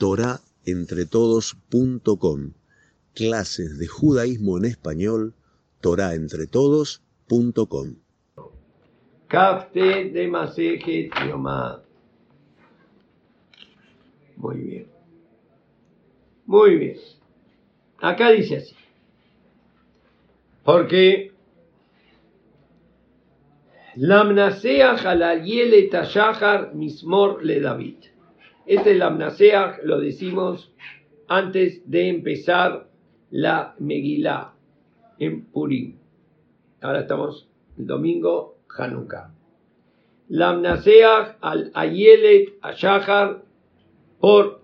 torahentretodos.com. Clases de judaísmo en español, torahentretodos.com. Kafte de Masejet Yomá. Muy bien. Muy bien. Acá dice así. Porque Lamnaseach al Tashahar Mismor le David. Este Lamnaseach lo decimos antes de empezar la Megilá en Purim. Ahora estamos el domingo Hanukkah. Lamnaseach al Ayelet Ashahar por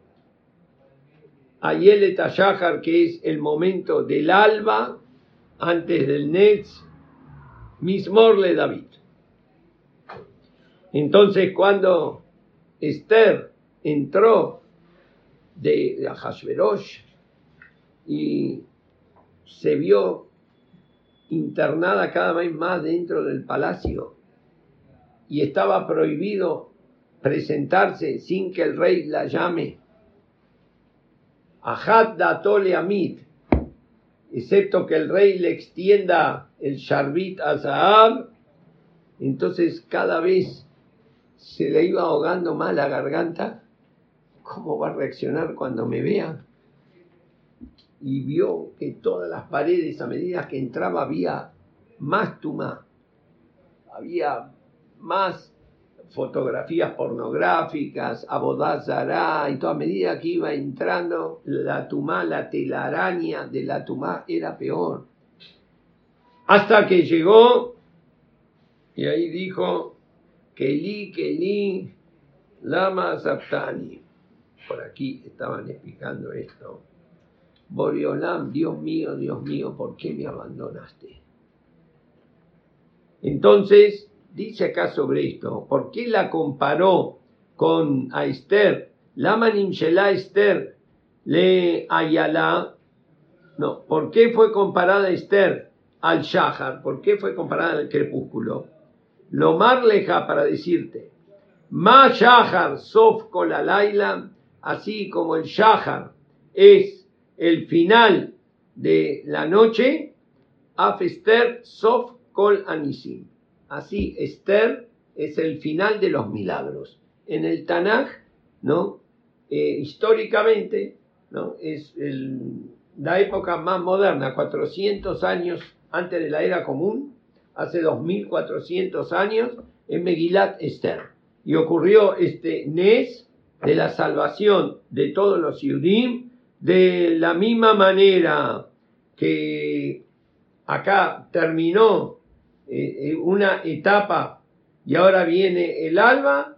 Ayelet Ashahar, que es el momento del alba antes del Netz, Mismor le David. Entonces, cuando Esther entró de, de y se vio internada cada vez más dentro del palacio y estaba prohibido presentarse sin que el rey la llame. Ahad datole amid, excepto que el rey le extienda el sharbit a Zahab, entonces cada vez se le iba ahogando más la garganta. ¿Cómo va a reaccionar cuando me vea? Y vio que todas las paredes, a medida que entraba, había más tumá, había más fotografías pornográficas, abodazará, y toda medida que iba entrando, la tumá, la telaraña de la tumá era peor. Hasta que llegó, y ahí dijo, Keli, Keli, Lama Zaptani. Por aquí estaban explicando esto. Boriolam, Dios mío, Dios mío, ¿por qué me abandonaste? Entonces, dice acá sobre esto, ¿por qué la comparó con Esther? Lama Nimshela Esther le Ayala. No, ¿por qué fue comparada Esther al Shahar? ¿Por qué fue comparada al crepúsculo? lo marleja para decirte, ma shahar sof así como el shahar es el final de la noche, af Esther sof kol anisim. Así Esther es el final de los milagros. En el Tanaj, ¿no? Eh, históricamente, ¿no? Es la época más moderna, 400 años antes de la era común, hace 2400 años, en Megilat Esther. Y ocurrió este Nes de la salvación de todos los Yudim, de la misma manera que acá terminó eh, eh, una etapa y ahora viene el alba,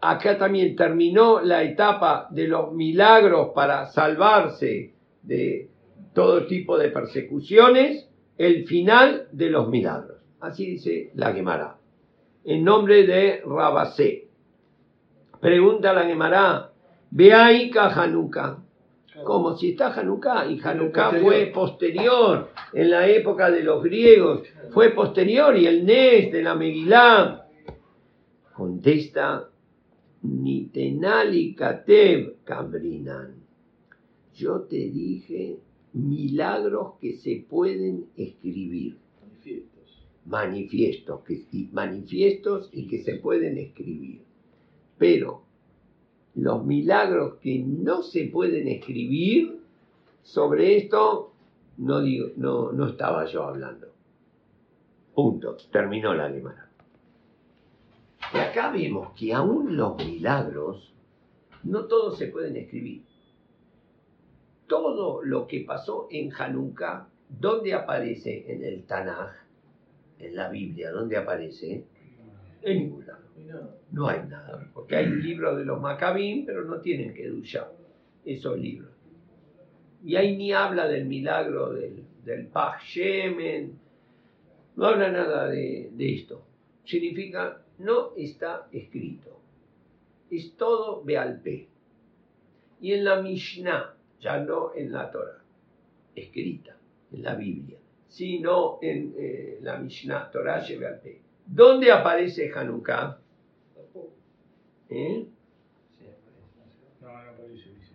acá también terminó la etapa de los milagros para salvarse de todo tipo de persecuciones el final de los milagros. Así dice la Gemara. En nombre de Rabasé. Pregunta la Gemara, Beaika Hanukkah. Como si está Hanukkah, y Hanukkah fue posterior, en la época de los griegos, fue posterior, y el Nes de la Megilá. Contesta, Nitenali Katev Cambrinan. Yo te dije milagros que se pueden escribir. Manifiestos. que, y, manifiestos y que se pueden escribir. Pero los milagros que no se pueden escribir, sobre esto no, digo, no, estaba yo hablando. Punto. Terminó la alemana. Y acá vemos que aún los milagros no todos se pueden escribir todo lo que pasó en Hanukkah, ¿dónde aparece en el Tanaj? En la Biblia, ¿dónde aparece? En ningún lado. No hay nada, porque hay libros de los Maccabim, pero no tienen que duchar esos libros. Y ahí ni habla del milagro del, del Pach Shemen, no habla nada de, de esto. Significa, no está escrito. Es todo Bealpe. Y en la Mishnah, ya no en la Torah, escrita, en la Biblia, sino en eh, la Mishnah, Torah Shebealte. ¿Dónde aparece Hanukkah? ¿Eh?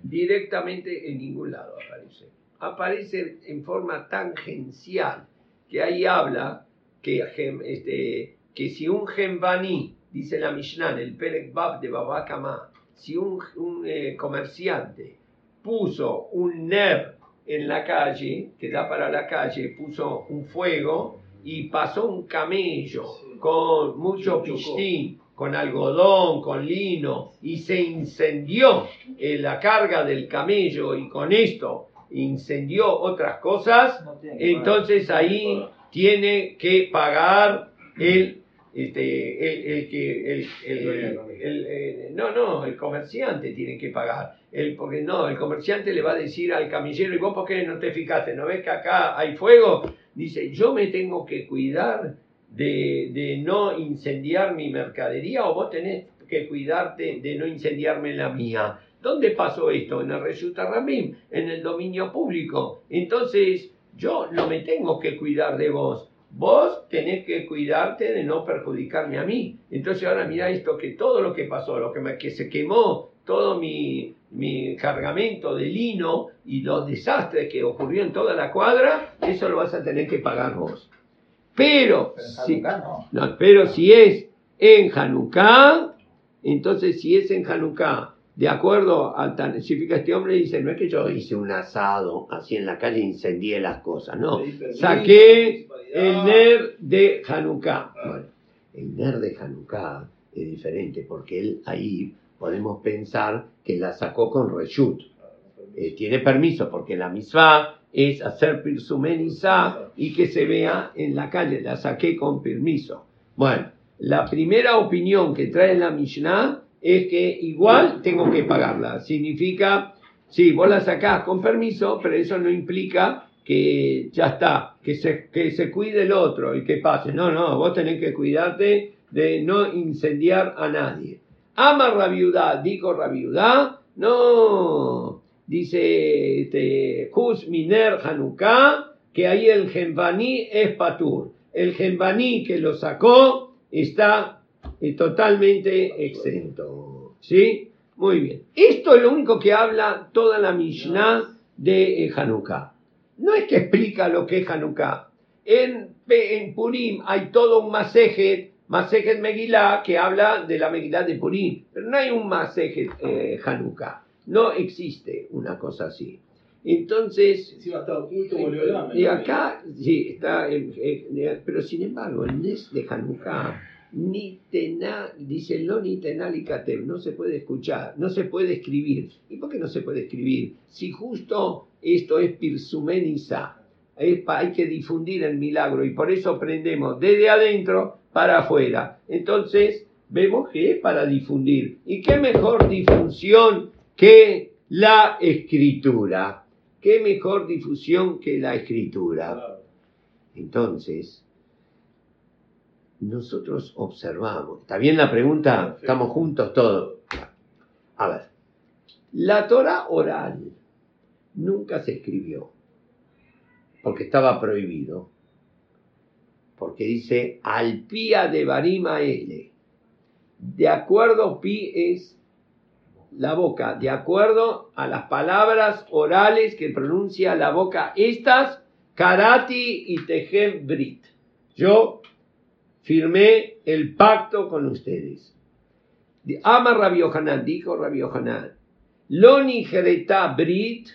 Directamente en ningún lado aparece. Aparece en forma tangencial, que ahí habla que, este, si un gembaní, dice la Mishnah, el Perek Bab de Babakama, si un, eh, comerciante puso un ner en la calle, que da para la calle, puso un fuego y pasó un camello con mucho pistín, con algodón, con lino, y se incendió en la carga del camello y con esto incendió otras cosas, entonces ahí tiene que pagar. el este, el, que el, eh, no no el comerciante tiene que pagar. El porque no el comerciante le va a decir al camillero y vos por qué no te fijaste no ves que acá hay fuego dice yo me tengo que cuidar de, de no incendiar mi mercadería o vos tenés que cuidarte de no incendiarme la mía ¿Dónde pasó esto? En el Resulta Ramim, en el dominio público. Entonces, yo no me tengo que cuidar de vos. Vos tenés que cuidarte de no perjudicarme a mí. Entonces ahora mira esto, que todo lo que pasó, lo que, me, que se quemó, todo mi, mi cargamento de lino y los desastres que ocurrió en toda la cuadra, eso lo vas a tener que pagar vos. Pero, si, no. pero si es en Hanukkah, entonces si es en Hanukkah de acuerdo al tan significa este hombre, dice, no es que yo hice un asado así en la calle e incendié las cosas, no. Saqué el ner de Hanukkah. Bueno, el ner de Hanukkah es diferente porque él ahí podemos pensar que la sacó con reshut. Eh, tiene permiso porque la misma es hacer pirsumenizá y que se vea en la calle. La saqué con permiso. Bueno, la primera opinión que trae la Mishnah es que igual tengo que pagarla. Significa, sí, vos la sacás con permiso, pero eso no implica que ya está, que se, que se cuide el otro y que pase. No, no, vos tenés que cuidarte de no incendiar a nadie. Ama Rabiudá, dijo Rabiudá, no, dice este, Miner Hanukkah, que ahí el Genbaní es Patur. El Genbaní que lo sacó está y totalmente exento. ¿Sí? Muy bien. Esto es lo único que habla toda la Mishnah de eh, Hanukkah. No es que explica lo que es Hanukkah. En, en Purim hay todo un Masejet, Masejet Megillah, que habla de la Megillah de Purim. Pero no hay un Masejet eh, Hanukkah. No existe una cosa así. Entonces, y acá, sí, está, pero sin embargo, el Nes de Hanukkah ni tena, dice lo ni tenalikatem, no se puede escuchar, no se puede escribir. ¿Y por qué no se puede escribir? Si justo esto es pirsumeniza, hay que difundir el milagro y por eso aprendemos desde adentro para afuera. Entonces, vemos que es para difundir. ¿Y qué mejor difusión que la escritura? ¿Qué mejor difusión que la escritura? Entonces, nosotros observamos. ¿Está bien la pregunta? Estamos juntos todos. A ver, la Torah oral nunca se escribió porque estaba prohibido. Porque dice al pía de Barima L. De acuerdo, pi es la boca, de acuerdo a las palabras orales que pronuncia la boca, estas, karati y tejem brit. Yo firmé el pacto con ustedes. Ama Rabbi Hanan, dijo Rabbi Hanan, Loni Jereta Brit,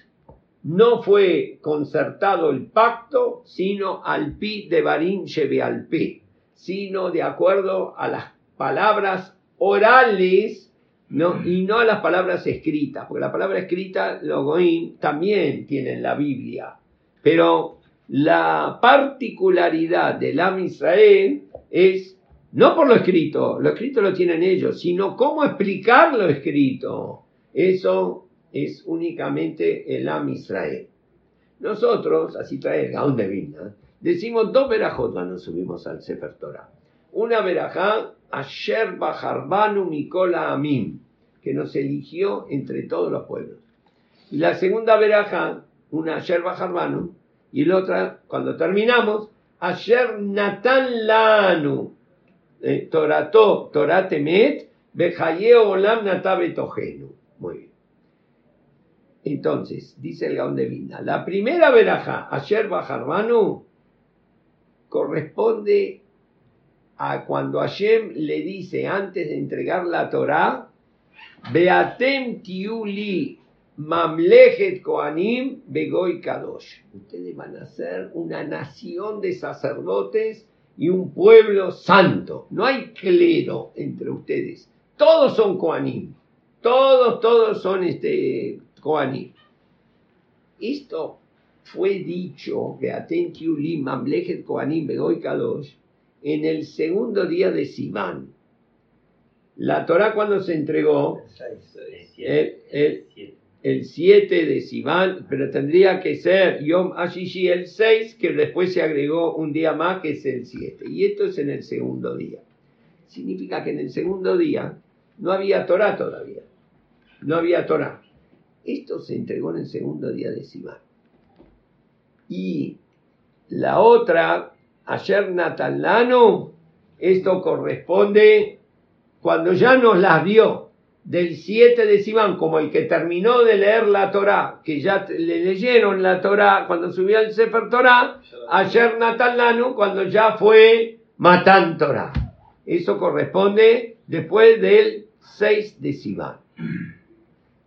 no fue concertado el pacto, sino al pi de Barim Shebe al pi, sino de acuerdo a las palabras orales no, y no a las palabras escritas, porque la palabra escrita, Logoim, también tiene en la Biblia, pero la particularidad del Am Israel es no por lo escrito, lo escrito lo tienen ellos, sino cómo explicar lo escrito. Eso es únicamente el Am Israel. Nosotros, así trae el Gaón de Vilna, decimos dos verajot cuando subimos al Sefer Torah. Una verajá, Asher Bajarbanu Mikola Amim, que nos eligió entre todos los pueblos. Y la segunda verajá, una Asher Bajarbanu, y la otra, cuando terminamos, Asher Natan Lanu, eh, Torato, Toratemet, Bejaye Olam Natabetogenu. Muy bien. Entonces, dice el Gaón de Vilna, la primera veraja, Asher Bajarmanu, corresponde a cuando Hashem le dice antes de entregar la Torah, Beatem tiuli mamlechet koanim begoy kadosh. Ustedes van a ser una nación de sacerdotes y un pueblo santo. No hay clero entre ustedes. Todos son koanim. Todos, todos son este koanim. Esto fue dicho, Beatem tiuli mamlechet koanim begoy kadosh en el segundo día de Sivan. La Torah cuando se entregó, el, 7 de Sivan, pero tendría que ser Yom Ashishi el 6, que después se agregó un día más, que es el 7. Y esto es en el segundo día. Significa que en el segundo día no había Torah todavía. No había Torah. Esto se entregó en el segundo día de Sivan. Y la otra ayer Natalano, esto corresponde cuando ya nos las dio del 7 de Sivan, como el que terminó de leer la Torá, que ya le leyeron la Torá cuando subió el Sefer Torá, ayer Natalano, cuando ya fue Matán Torá. Eso corresponde después del 6 de Sivan.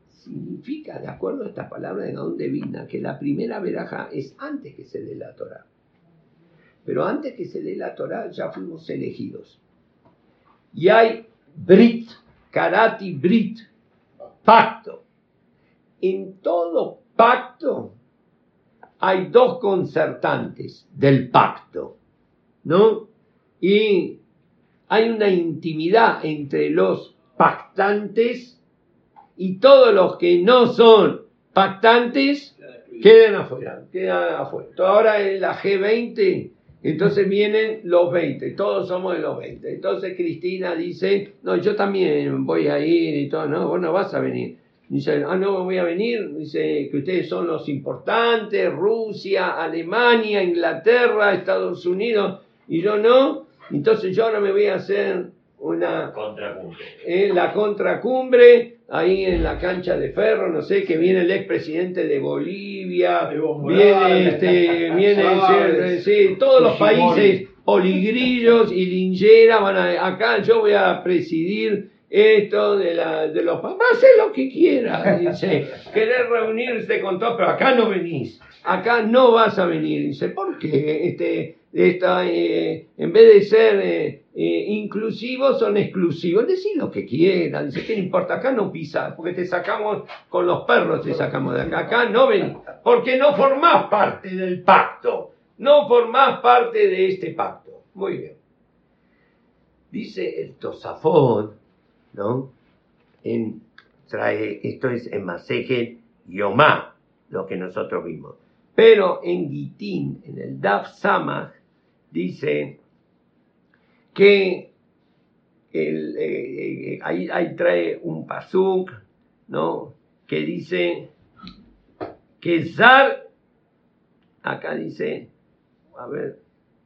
Significa, de acuerdo a esta palabra de dónde vino, que la primera veraja es antes que se dé la Torá. Pero antes que se dé la Torah ya fuimos elegidos. Y hay Brit, Karati Brit, pacto. En todo pacto hay dos concertantes del pacto, ¿no? Y hay una intimidad entre los pactantes y todos los que no son pactantes quedan afuera, quedan afuera. Ahora en la G20 entonces vienen los 20, todos somos de los 20. Entonces Cristina dice, no, yo también voy a ir y todo, no, vos no vas a venir. Dice, ah, no voy a venir, dice que ustedes son los importantes, Rusia, Alemania, Inglaterra, Estados Unidos, y yo no. Entonces yo ahora me voy a hacer una contracumbre. Eh, la contracumbre ahí en la cancha de Ferro, no sé, que viene el expresidente de Bolivia, viene, este, viene sí, todos los países, Oligrillos y Lingera van a, acá yo voy a presidir esto de, la, de los va a hacer lo que quiera, dice, querer reunirse con todos, pero acá no venís, acá no vas a venir, dice, ¿por qué? Este, esta, eh, en vez de ser eh, eh, inclusivos, son exclusivos. Decir lo que quieran, dice, ¿qué importa? Acá no pisas, porque te sacamos con los perros, te sacamos de acá. Acá no ven, porque no formás parte del pacto, no formás parte de este pacto. Muy bien. Dice el Tosafón, ¿no? En, trae, esto es en Masejet Yomá, lo que nosotros vimos. Pero en Gitín, en el Daf Samach, dice que el, eh, eh, ahí, trae un pasuk, ¿no? Que dice que Zar, acá dice, a ver,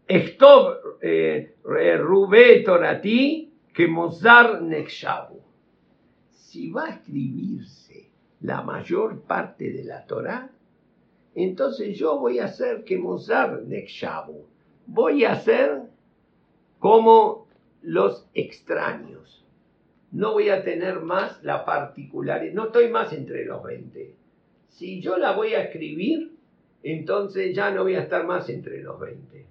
Estob eh, Rubé Torati que Mozar Nekshabu. Si va a escribirse la mayor parte de la Torah, entonces yo voy a hacer que Mozar Nekshabu voy a ser como los extraños. No voy a tener más la particularidad, no estoy más entre los 20. Si yo la voy a escribir, entonces ya no voy a estar más entre los 20.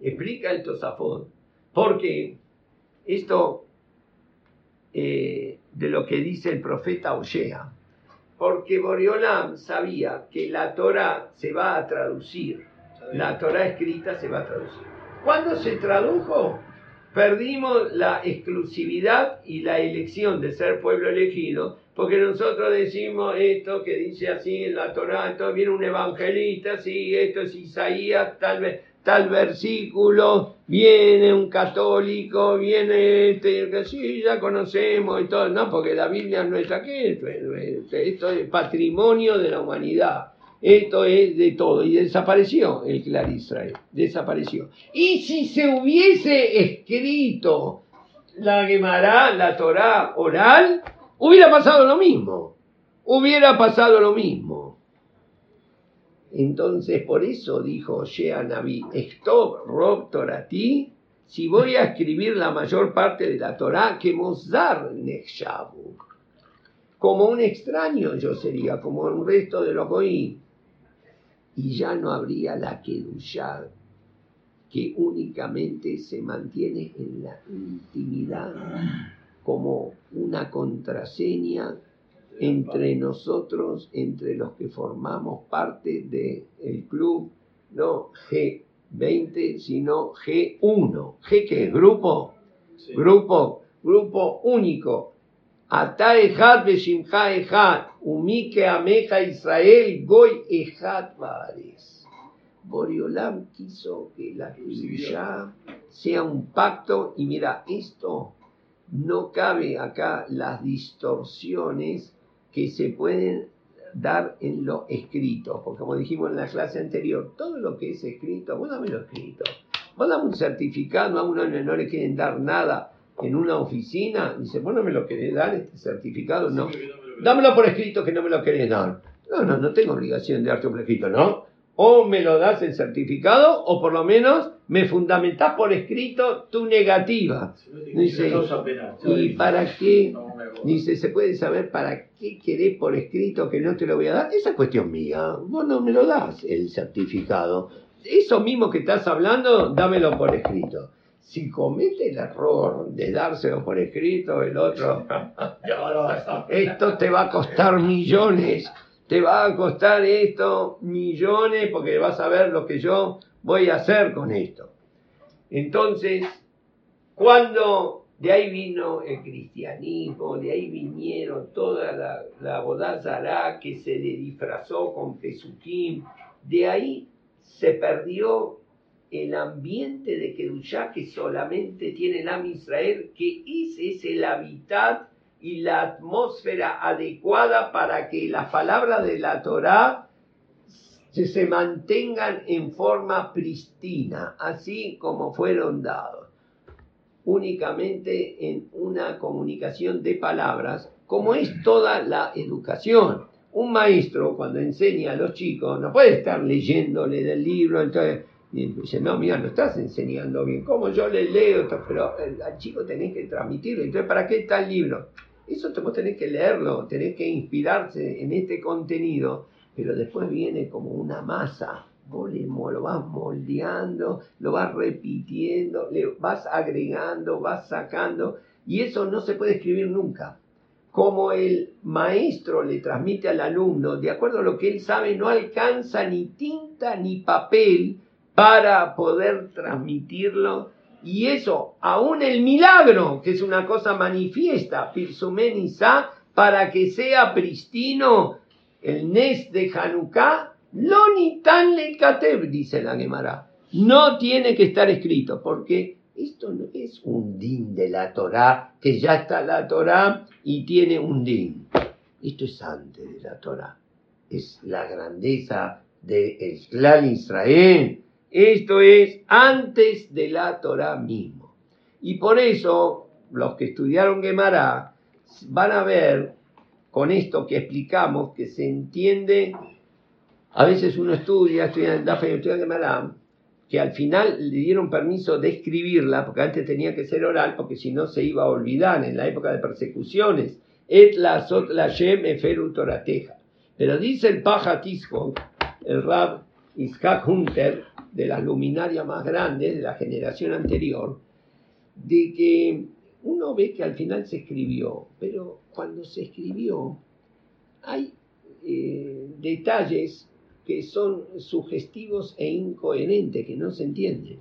Explica el Tosafón. Porque esto eh, de lo que dice el profeta Oshea, porque Boriolam sabía que la Torah se va a traducir la Torah escrita se va a traducir. Cuando se tradujo, perdimos la exclusividad y la elección de ser pueblo elegido, porque nosotros decimos esto que dice así en la Torah, esto viene un evangelista, sí, esto es Isaías, tal vez tal versículo, viene un católico, viene este, que sí, ya conocemos y todo, no, porque la Biblia no es aquí, esto es patrimonio de la humanidad. Esto es de todo. Y desapareció el Clar Israel. Desapareció. Y si se hubiese escrito la Gemara, la Torah oral, hubiera pasado lo mismo. hubiera pasado lo mismo. Entonces, por eso dijo Shea Naví, Stop Rob Torati, si voy a escribir la mayor parte de la Torah, que Mozar Nechshabu. Como un extraño yo sería, como el resto de los oí. Y ya no habría la Kedushah, que únicamente se mantiene en la intimidad como una contraseña entre nosotros, entre los que formamos parte del club, no G20, sino G1. ¿G qué es? ¿Grupo? Grupo, grupo único. Ata Ejad Beshimcha Ejad, Umike Ameja Israel, Goy Ejad Vares. Boriolam quiso que la ya sea un pacto, y mira, esto no cabe acá las distorsiones que se pueden dar en lo escrito, porque como dijimos en la clase anterior, todo lo que es escrito, vos dame lo escrito, vos dame un certificado, a uno no le quieren dar nada en una oficina, dice, vos no me lo querés dar este certificado, no, dámelo por escrito que no me lo querés dar. No, no, no tengo obligación de darte por escrito, no. O me lo das en certificado, o por lo menos me fundamentás por escrito tu negativa. Dice, ¿y para qué? Dice, ¿se puede saber para qué querés por escrito que no te lo voy a dar? Esa es cuestión mía. Vos no me lo das el certificado. Eso mismo que estás hablando, dámelo por escrito. Si comete el error de dárselo por escrito, el otro, esto te va a costar millones. Te va a costar esto millones porque vas a ver lo que yo voy a hacer con esto. Entonces, cuando de ahí vino el cristianismo, de ahí vinieron toda la, la bodazara que se le disfrazó con Pesukim, de ahí se perdió el ambiente de Kedushá que solamente tiene el Am Israel, que ese es el hábitat y la atmósfera adecuada para que las palabras de la Torá se, se mantengan en forma pristina, así como fueron dados únicamente en una comunicación de palabras, como es toda la educación. Un maestro cuando enseña a los chicos no puede estar leyéndole del libro, entonces dice, no, mira, no estás enseñando bien, como yo le leo, pero al chico tenés que transmitirlo, entonces ¿para qué el libro? Eso vos tenés que leerlo, tenés que inspirarse en este contenido, pero después viene como una masa vos lo vas moldeando, lo vas repitiendo, le vas agregando, vas sacando, y eso no se puede escribir nunca. Como el maestro le transmite al alumno, de acuerdo a lo que él sabe, no alcanza ni tinta ni papel para poder transmitirlo. Y eso, aún el milagro, que es una cosa manifiesta, para que sea pristino el Nes de Hanukkah, lo ni tan le dice la Gemara. No tiene que estar escrito, porque esto no es un din de la Torá, que ya está la Torá y tiene un din. Esto es antes de la Torá. Es la grandeza del clan Israel. Esto es antes de la Torá mismo. Y por eso los que estudiaron Gemara van a ver con esto que explicamos que se entiende a veces uno estudia, estudia en Dafe, estudia en Gemara, que al final le dieron permiso de escribirla, porque antes tenía que ser oral, porque si no se iba a olvidar en la época de persecuciones. Et la sot la shem eferu torateja. Pero dice el Paja el Rab Iskak Hunter, de las luminarias más grandes de la generación anterior, de que uno ve que al final se escribió, pero cuando se escribió hay eh, detalles que son sugestivos e incoherentes, que no se entienden.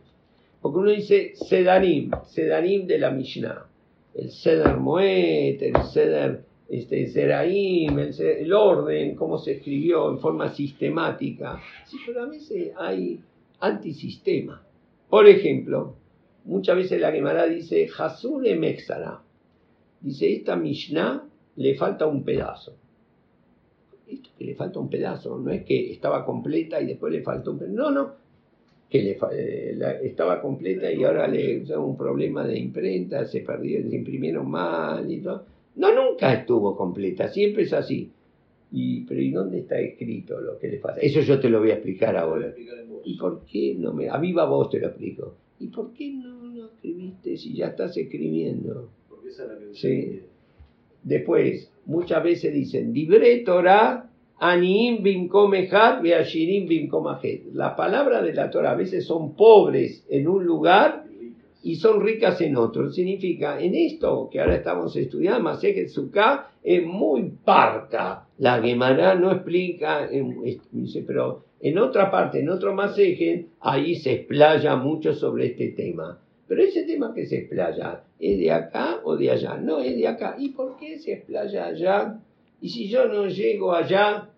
Porque uno dice Sedarim, Sedarim de la Mishnah, el Seder Moed, el Seder este, Seraim, el, orden, cómo se escribió en forma sistemática. Sí, pero a veces hay antisistema. Por ejemplo, muchas veces la Gemara dice Hasure Mexara. Dice, esta Mishnah le falta un pedazo que le falta un pedazo, no es que estaba completa y después le faltó un pedazo, no, no, que le, eh, estaba completa y ahora le un problema de imprenta, se perdió, se imprimieron mal y todo. No, nunca estuvo completa, siempre es así. Y, pero ¿y dónde está escrito lo que le pasa? Eso yo te lo voy a explicar ahora. ¿Y por qué no me.? A viva voz te lo explico. ¿Y por qué no lo escribiste si ya estás escribiendo? Porque esa es la que Sí. Después, muchas veces dicen, Dibre Torah, Aniim bimkomehat, Beashirim bimkomahet. Las palabras de la Torah a veces son pobres en un lugar y son ricas en otro. Significa, en esto que ahora estamos estudiando, Masejet Sukkah, es muy parca. La Gemara no explica, dice, pero en otra parte, en otro Masejet, ahí se explaya mucho sobre este tema. Pero ese tema que se explaya, ¿es de acá o de allá? No, es de acá. ¿Y por qué se explaya allá? Y si yo no llego allá,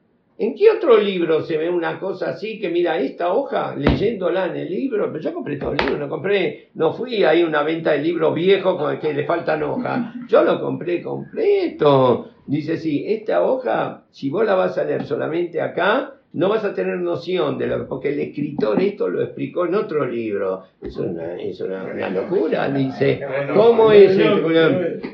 ¿en qué otro libro se ve una cosa así que mira esta hoja leyéndola en el libro? Pero yo compré todo el libro, no compré, no fui ahí a una venta de libros viejos con el que le faltan hojas. Yo lo compré completo. Dice, sí, esta hoja, si vos la vas a leer solamente acá, no vas a tener noción de lo porque el escritor esto lo explicó en otro libro. Es una, es una, una locura, dice. ¿Cómo es?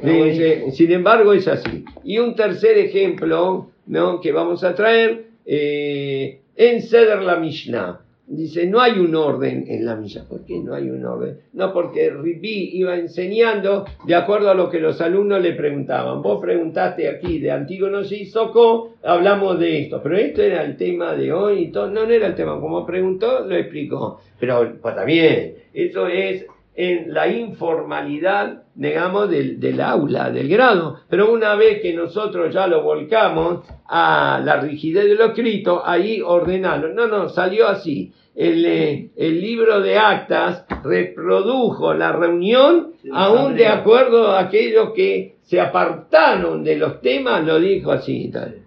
Dice, sin embargo, es así. Y un tercer ejemplo ¿no? que vamos a traer, eh, en la Mishnah. Dice, no hay un orden en la Mishnah. ¿Por qué no hay un orden? No, porque Ribi iba enseñando de acuerdo a lo que los alumnos le preguntaban. Vos preguntaste aquí de Antígono y Soco, hablamos de esto, pero esto era el tema de hoy y todo. No, no era el tema. Como preguntó, lo explicó. Pero pues, también, eso es en la informalidad, digamos, del, del aula, del grado. Pero una vez que nosotros ya lo volcamos a la rigidez de lo escrito, ahí ordenarlo. No, no, salió así. El, eh, el libro de actas reprodujo la reunión, Sí, aún de acuerdo a aquellos que se apartaron de los temas, lo dijo así. tal.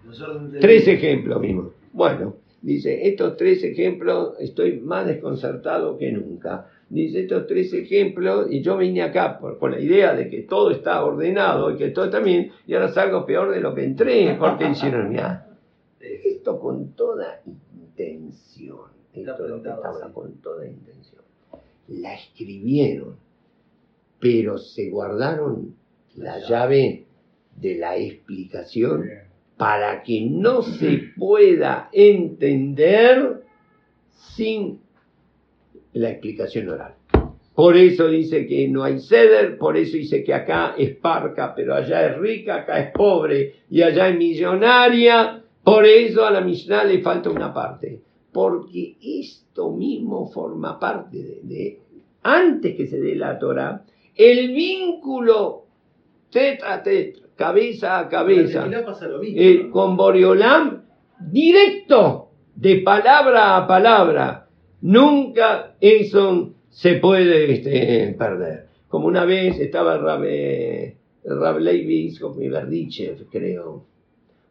Tres ejemplos mismo. Bueno, dice, estos tres ejemplos estoy más desconcertado que nunca. Dice, estos tres ejemplos, y yo vine acá por, con la idea de que todo está ordenado y que todo está bien, y ahora salgo peor de lo que entré, porque hicieron, mira, esto con toda intención, esto es lo que así. con toda intención. La escribieron, pero se guardaron la llave de la explicación para que no se pueda entender sin la explicación oral. Por eso dice que no hay ceder, por eso dice que acá es parca, pero allá es rica, acá es pobre y allá es millonaria. Por eso a la Mishnah le falta una parte. Porque esto mismo forma parte de, de- antes que se dé la Torah, el vínculo tetra a tetra, cabeza a cabeza, pasa lo mismo. eh, ¿no? con Boriolam directo, de palabra a palabra. Nunca eso se puede este, perder. Como una vez estaba Rab, eh, Rab Levi Berdichev, creo.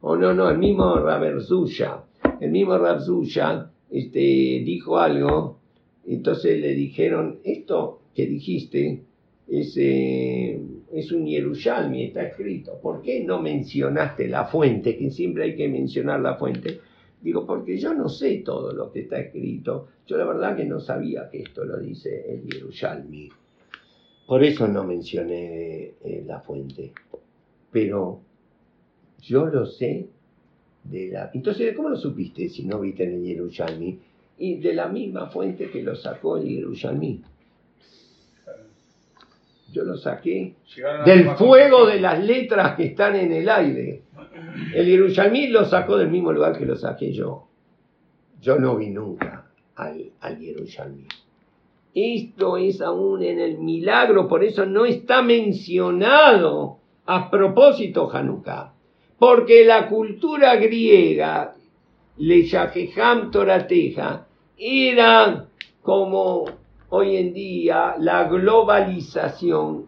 O no, no, el mismo Rab Zusha. El mismo Rab Zusha este, dijo algo. Entonces le dijeron, esto que dijiste es, eh, es un Yerushalmi, está escrito. ¿Por qué no mencionaste la fuente? Que siempre hay que mencionar la fuente. Digo, porque yo no sé todo lo que está escrito. Yo la verdad que no sabía que esto lo dice el Yerushalmi. Por eso no mencioné eh, la fuente. Pero yo lo sé de la... Entonces, ¿cómo lo supiste si no viste en el Yerushalmi? Y de la misma fuente que lo sacó el Yerushalmi. Yo lo saqué del fuego de las letras que están en el aire. El Yerushalmi lo sacó del mismo lugar que lo saqué yo. Yo no vi nunca al, al Yerushalmi. Esto es aún en el milagro, por eso no está mencionado a propósito Hanukkah. Porque la cultura griega, le Yaheham Torateja, era como hoy en día la globalización,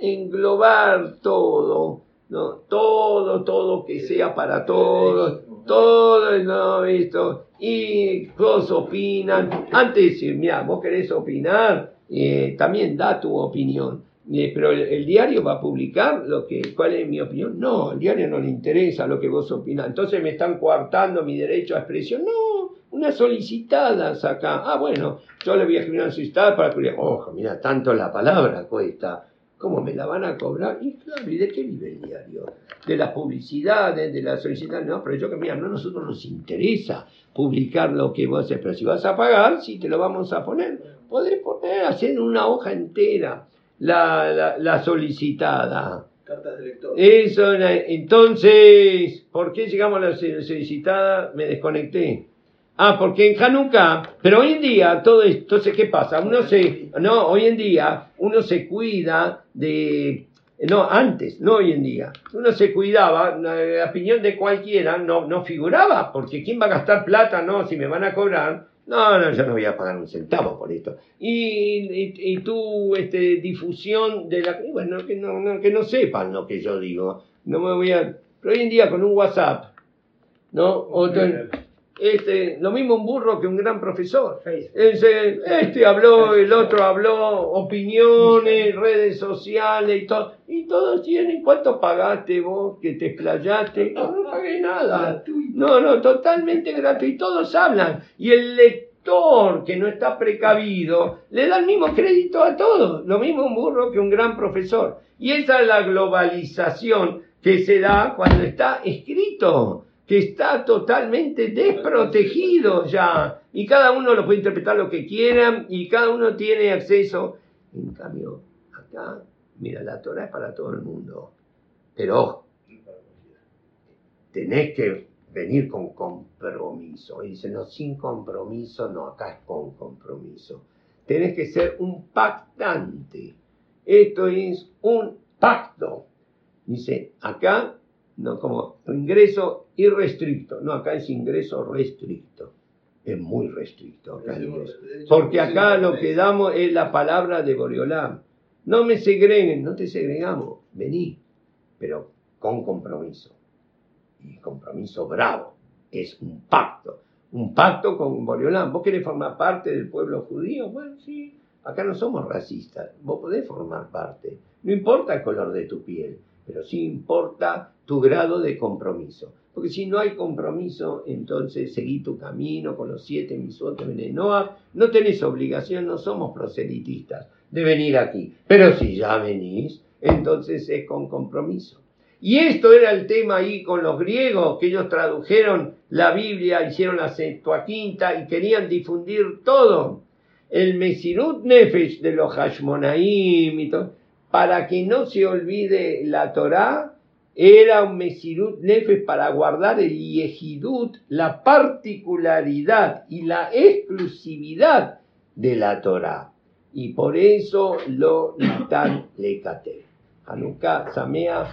englobar todo, todo, todo que sea para todos, todo, no, esto, y todos opinan. Antes, mira, vos querés opinar, eh, también da tu opinión. Eh, pero el, el diario va a publicar lo que, cuál es mi opinión. No, al diario no le interesa lo que vos opinás. Entonces me están coartando mi derecho a expresión. No, unas solicitadas acá. Ah, bueno, yo le voy a escribir una solicitada para que ojo, mira, tanto la palabra cuesta. ¿Cómo me la van a cobrar? Y claro, ¿y de qué vive el diario? De las publicidades, de las solicitaciones. No, pero yo que mira, no, a nosotros nos interesa publicar lo que vos haces, pero si vas a pagar, sí te lo vamos a poner. Podés poner, hacer una hoja entera la, la, solicitada. Cartas de lector. Eso, entonces, ¿por qué llegamos a la solicitada? Me desconecté. Ah, porque en Hanukkah, pero hoy en día todo esto, entonces, ¿qué pasa? Uno se, no, hoy en día uno se cuida de, no, antes, no hoy en día, uno se cuidaba, la opinión de cualquiera no, no figuraba, porque ¿quién va a gastar plata? No, si me van a cobrar, no, no, yo no voy a pagar un centavo por esto. Y, y, tu este, difusión de la... Bueno, que no, que no sepan lo que yo digo. No me voy a... Pero hoy en día con un WhatsApp, ¿no? Otro, este, lo mismo un burro que un gran profesor. Este habló, el otro habló, opiniones, redes sociales y todo. Y todos tienen, ¿cuánto pagaste vos que te explayaste? No, no pagué nada. No, no, totalmente gratuito. Y todos hablan. Y el lector que no está precavido le da el mismo crédito a todos. Lo mismo un burro que un gran profesor. Y esa es la globalización que se da cuando está escrito que está totalmente desprotegido ya. Y cada uno lo puede interpretar lo que quiera y cada uno tiene acceso. En cambio, acá, mira, la Torah es para todo el mundo. Pero tenés que venir con compromiso. Y dicen, no, sin compromiso, no, acá es con compromiso. Tenés que ser un pactante. Esto es un pacto. Dice, acá no como ingreso irrestricto. No, acá es ingreso restricto. Es muy restricto Porque acá lo que damos es la palabra de Boreolam. No me segreguen, no te segregamos, vení, pero con compromiso. Y compromiso bravo. Es un pacto. Un pacto con Boreolam. ¿Vos querés formar parte del pueblo judío? Bueno, sí. Acá no somos racistas. Vos podés formar parte. No importa el color de tu piel pero sí importa tu grado de compromiso. Porque si no hay compromiso, entonces seguí tu camino con los siete misot de Noah. No tenés obligación, no somos proselitistas de venir aquí. Pero si ya venís, entonces es con compromiso. Y esto era el tema ahí con los griegos, que ellos tradujeron la Biblia, hicieron la Septuaginta y querían difundir todo. El Mesirut Nefesh de los Hashmonaim y todo para que no se olvide la Torá, era un Mesirut Nefes para guardar el Yehidut, la particularidad y la exclusividad de la Torá. Y por eso lo Natan Lekate. Hanukkah Sameach